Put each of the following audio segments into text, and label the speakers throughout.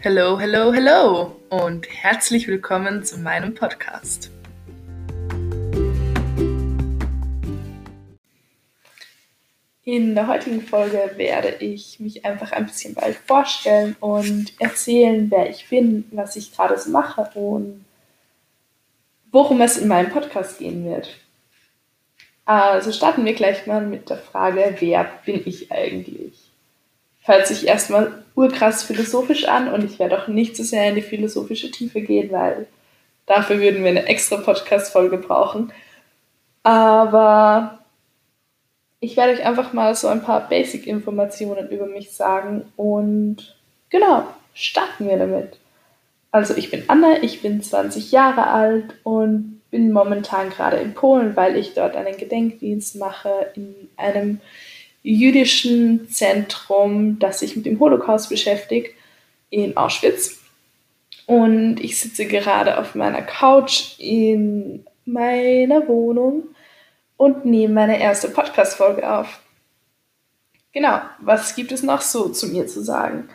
Speaker 1: Hello, hello, hello und herzlich willkommen zu meinem Podcast. In der heutigen Folge werde ich mich einfach ein bisschen bald vorstellen und erzählen, wer ich bin, was ich gerade so mache und worum es in meinem Podcast gehen wird. Also starten wir gleich mal mit der Frage, wer bin ich eigentlich? Hört sich erstmal urkrass philosophisch an und ich werde auch nicht so sehr in die philosophische Tiefe gehen, weil dafür würden wir eine extra Podcast-Folge brauchen. Aber ich werde euch einfach mal so ein paar Basic-Informationen über mich sagen und genau, starten wir damit. Also ich bin Anna, ich bin 20 Jahre alt und bin momentan gerade in Polen, weil ich dort einen Gedenkdienst mache in einem jüdischen Zentrum, das sich mit dem Holocaust beschäftigt, in Auschwitz. Und ich sitze gerade auf meiner Couch in meiner Wohnung und nehme meine erste Podcast-Folge auf. Genau, was gibt es noch so zu mir zu sagen?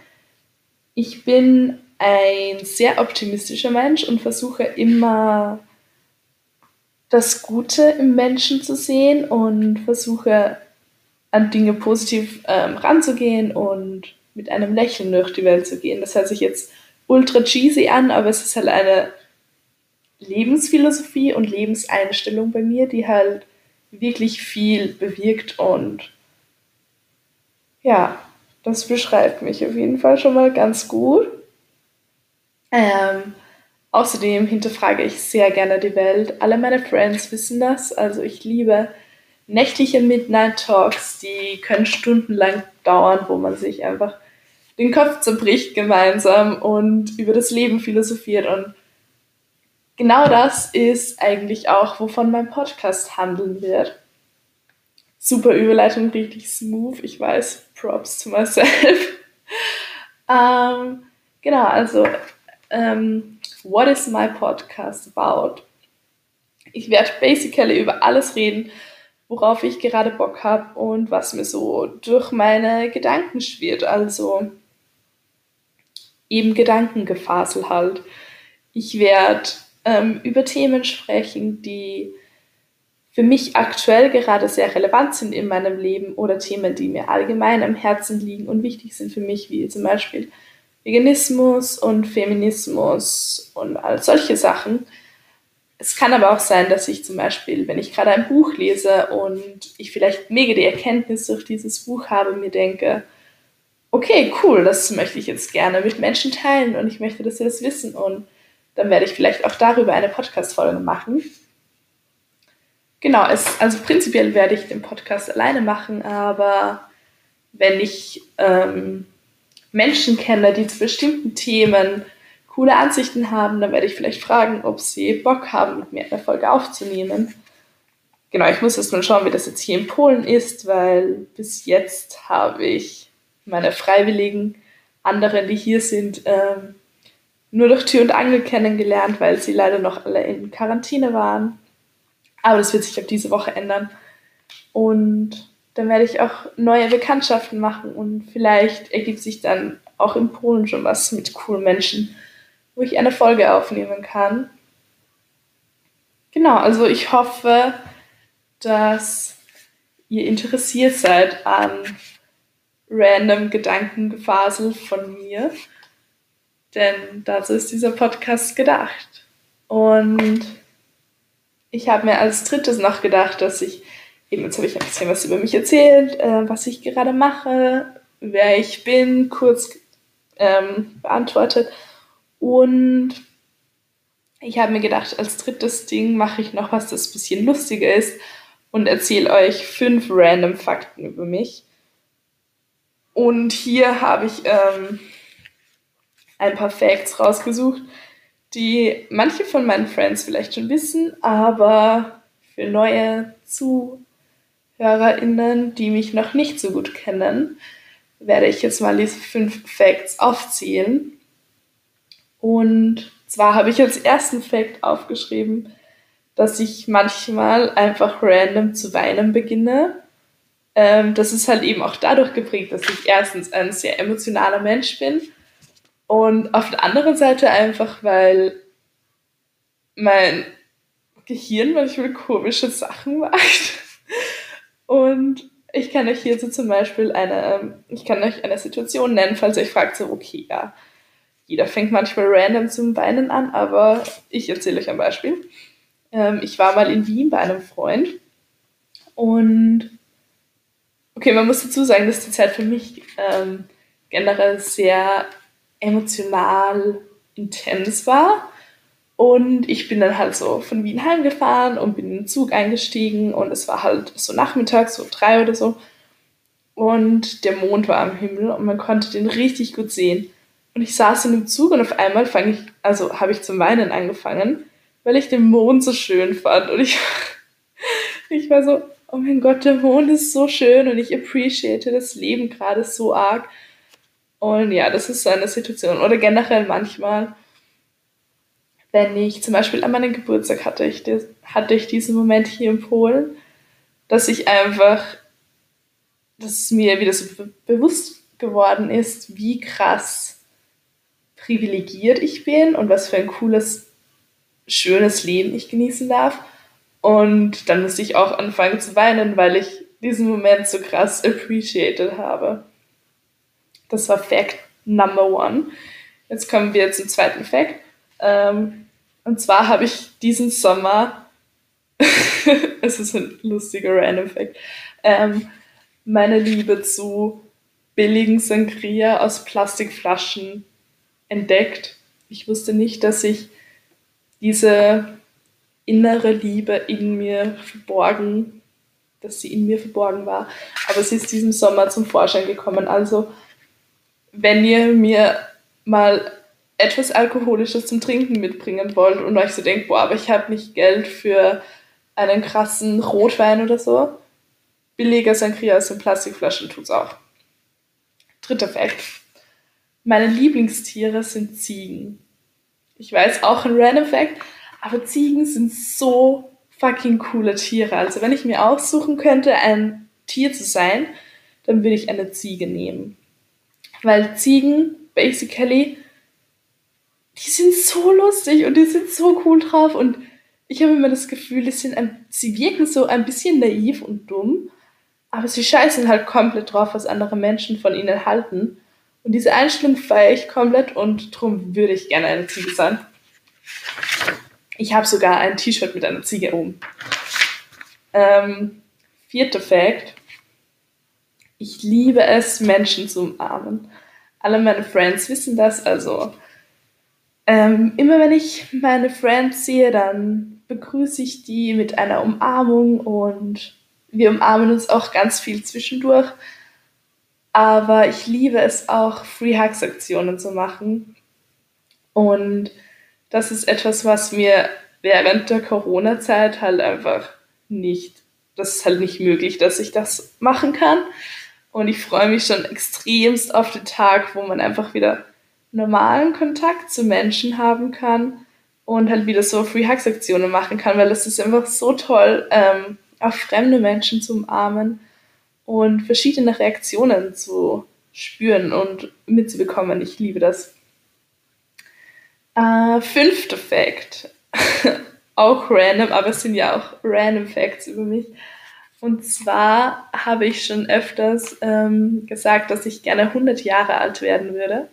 Speaker 1: Ich bin ein sehr optimistischer Mensch und versuche immer das Gute im Menschen zu sehen und versuche an Dinge positiv ähm, ranzugehen und mit einem Lächeln durch die Welt zu gehen. Das hört sich jetzt ultra cheesy an, aber es ist halt eine Lebensphilosophie und Lebenseinstellung bei mir, die halt wirklich viel bewirkt und ja, das beschreibt mich auf jeden Fall schon mal ganz gut. Ähm, außerdem hinterfrage ich sehr gerne die Welt. Alle meine Friends wissen das. Also ich liebe nächtliche Midnight Talks, die können stundenlang dauern, wo man sich einfach den Kopf zerbricht gemeinsam und über das Leben philosophiert. Und genau das ist eigentlich auch, wovon mein Podcast handeln wird. Super Überleitung, richtig smooth. Ich weiß, Props to myself. ähm, genau, also, ähm, what is my podcast about? Ich werde basically über alles reden, worauf ich gerade Bock habe und was mir so durch meine Gedanken schwirrt. Also eben Gedankengefasel halt. Ich werde ähm, über Themen sprechen, die für mich aktuell gerade sehr relevant sind in meinem Leben oder Themen, die mir allgemein am Herzen liegen und wichtig sind für mich, wie zum Beispiel Veganismus und Feminismus und all solche Sachen. Es kann aber auch sein, dass ich zum Beispiel, wenn ich gerade ein Buch lese und ich vielleicht mega die Erkenntnis durch dieses Buch habe, mir denke, okay, cool, das möchte ich jetzt gerne mit Menschen teilen und ich möchte, dass sie das wissen und dann werde ich vielleicht auch darüber eine Podcast-Folge machen. Genau, es, also prinzipiell werde ich den Podcast alleine machen, aber wenn ich ähm, Menschen kenne, die zu bestimmten Themen coole Ansichten haben, dann werde ich vielleicht fragen, ob sie Bock haben, mit mir eine Folge aufzunehmen. Genau, ich muss jetzt mal schauen, wie das jetzt hier in Polen ist, weil bis jetzt habe ich meine Freiwilligen, anderen, die hier sind, ähm, nur durch Tür und Angel kennengelernt, weil sie leider noch alle in Quarantäne waren. Aber das wird sich ab diese Woche ändern. Und dann werde ich auch neue Bekanntschaften machen und vielleicht ergibt sich dann auch in Polen schon was mit coolen Menschen wo ich eine Folge aufnehmen kann. Genau, also ich hoffe, dass ihr interessiert seid an random Gedankengefasel von mir, denn dazu ist dieser Podcast gedacht. Und ich habe mir als drittes noch gedacht, dass ich, eben jetzt habe ich ein bisschen was über mich erzählt, äh, was ich gerade mache, wer ich bin, kurz ähm, beantwortet und ich habe mir gedacht, als drittes Ding mache ich noch was, das ein bisschen lustiger ist und erzähle euch fünf random Fakten über mich. Und hier habe ich ähm, ein paar Facts rausgesucht, die manche von meinen Friends vielleicht schon wissen, aber für neue ZuhörerInnen, die mich noch nicht so gut kennen, werde ich jetzt mal diese fünf Facts aufzählen. Und zwar habe ich als ersten Fact aufgeschrieben, dass ich manchmal einfach random zu weinen beginne. Ähm, das ist halt eben auch dadurch geprägt, dass ich erstens ein sehr emotionaler Mensch bin Und auf der anderen Seite einfach, weil mein Gehirn manchmal komische Sachen macht. Und ich kann euch hierzu zum Beispiel eine, ich kann euch eine Situation nennen, falls ihr euch fragt, so, okay, ja, jeder fängt manchmal random zum Weinen an, aber ich erzähle euch ein Beispiel. Ähm, ich war mal in Wien bei einem Freund und okay, man muss dazu sagen, dass die Zeit für mich ähm, generell sehr emotional intens war. Und ich bin dann halt so von Wien heimgefahren und bin in den Zug eingestiegen und es war halt so nachmittags, so drei oder so. Und der Mond war am Himmel und man konnte den richtig gut sehen. Und ich saß in dem Zug und auf einmal fange ich, also habe ich zum Weinen angefangen, weil ich den Mond so schön fand. Und ich, ich war so, oh mein Gott, der Mond ist so schön und ich appreciate das Leben gerade so arg. Und ja, das ist so eine Situation. Oder generell manchmal, wenn ich zum Beispiel an meinem Geburtstag hatte, ich, hatte ich diesen Moment hier in Polen, dass ich einfach, dass mir wieder so bewusst geworden ist, wie krass privilegiert ich bin und was für ein cooles, schönes Leben ich genießen darf. Und dann musste ich auch anfangen zu weinen, weil ich diesen Moment so krass appreciated habe. Das war Fact Number One. Jetzt kommen wir zum zweiten Fact. Ähm, und zwar habe ich diesen Sommer, es ist ein lustiger Random Fact, ähm, meine Liebe zu billigen Sangria aus Plastikflaschen entdeckt. Ich wusste nicht, dass ich diese innere Liebe in mir verborgen, dass sie in mir verborgen war. Aber sie ist diesem Sommer zum Vorschein gekommen. Also, wenn ihr mir mal etwas Alkoholisches zum Trinken mitbringen wollt und euch so denkt, boah, aber ich habe nicht Geld für einen krassen Rotwein oder so, billiger Sangria aus den Plastikflaschen tut's auch. Dritter Fakt. Meine Lieblingstiere sind Ziegen. Ich weiß auch ein random Fact, aber Ziegen sind so fucking coole Tiere. Also wenn ich mir aussuchen könnte, ein Tier zu sein, dann würde ich eine Ziege nehmen. Weil Ziegen, basically, die sind so lustig und die sind so cool drauf und ich habe immer das Gefühl, die sind ein, sie wirken so ein bisschen naiv und dumm, aber sie scheißen halt komplett drauf, was andere Menschen von ihnen halten. Und diese Einstellung feiere ich komplett und darum würde ich gerne eine Ziege sein. Ich habe sogar ein T-Shirt mit einer Ziege oben. Ähm, vierter Fact. Ich liebe es, Menschen zu umarmen. Alle meine Friends wissen das, also ähm, immer wenn ich meine Friends sehe, dann begrüße ich die mit einer Umarmung und wir umarmen uns auch ganz viel zwischendurch. Aber ich liebe es auch, Free Hugs Aktionen zu machen. Und das ist etwas, was mir während der Corona-Zeit halt einfach nicht, das ist halt nicht möglich, dass ich das machen kann. Und ich freue mich schon extremst auf den Tag, wo man einfach wieder normalen Kontakt zu Menschen haben kann und halt wieder so Free Hugs Aktionen machen kann, weil es ist einfach so toll, ähm, auch fremde Menschen zu umarmen und verschiedene Reaktionen zu spüren und mitzubekommen. Ich liebe das. Äh, fünfter Fact. auch random, aber es sind ja auch random Facts über mich. Und zwar habe ich schon öfters ähm, gesagt, dass ich gerne 100 Jahre alt werden würde.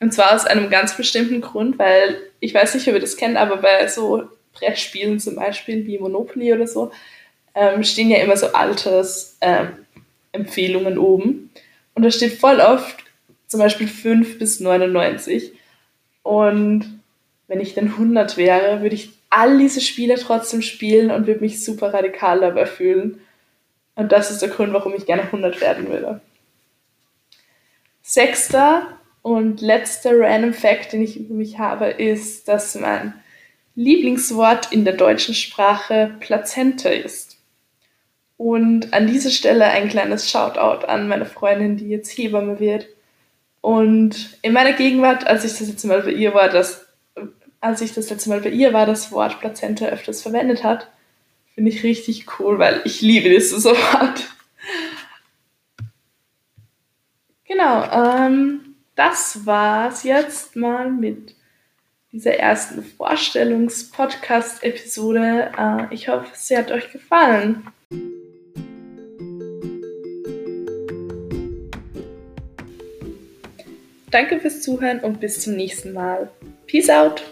Speaker 1: Und zwar aus einem ganz bestimmten Grund, weil ich weiß nicht, ob ihr das kennt, aber bei so Brettspielen zum Beispiel wie Monopoly oder so, ähm, stehen ja immer so Altersempfehlungen ähm, oben. Und da steht voll oft zum Beispiel 5 bis 99. Und wenn ich dann 100 wäre, würde ich all diese Spiele trotzdem spielen und würde mich super radikal dabei fühlen. Und das ist der Grund, warum ich gerne 100 werden würde. Sechster und letzter Random Fact, den ich über mich habe, ist, dass mein Lieblingswort in der deutschen Sprache Plazente ist. Und an dieser Stelle ein kleines Shoutout an meine Freundin, die jetzt Hebamme wird. Und in meiner Gegenwart, als ich das letzte Mal bei ihr war, das, als ich das letzte Mal bei ihr war, das Wort Plazenta öfters verwendet hat, finde ich richtig cool, weil ich liebe dieses Wort. Genau, ähm, das war's jetzt mal mit dieser ersten Vorstellungs-Podcast-Episode. Äh, ich hoffe, sie hat euch gefallen. Danke fürs Zuhören und bis zum nächsten Mal. Peace out!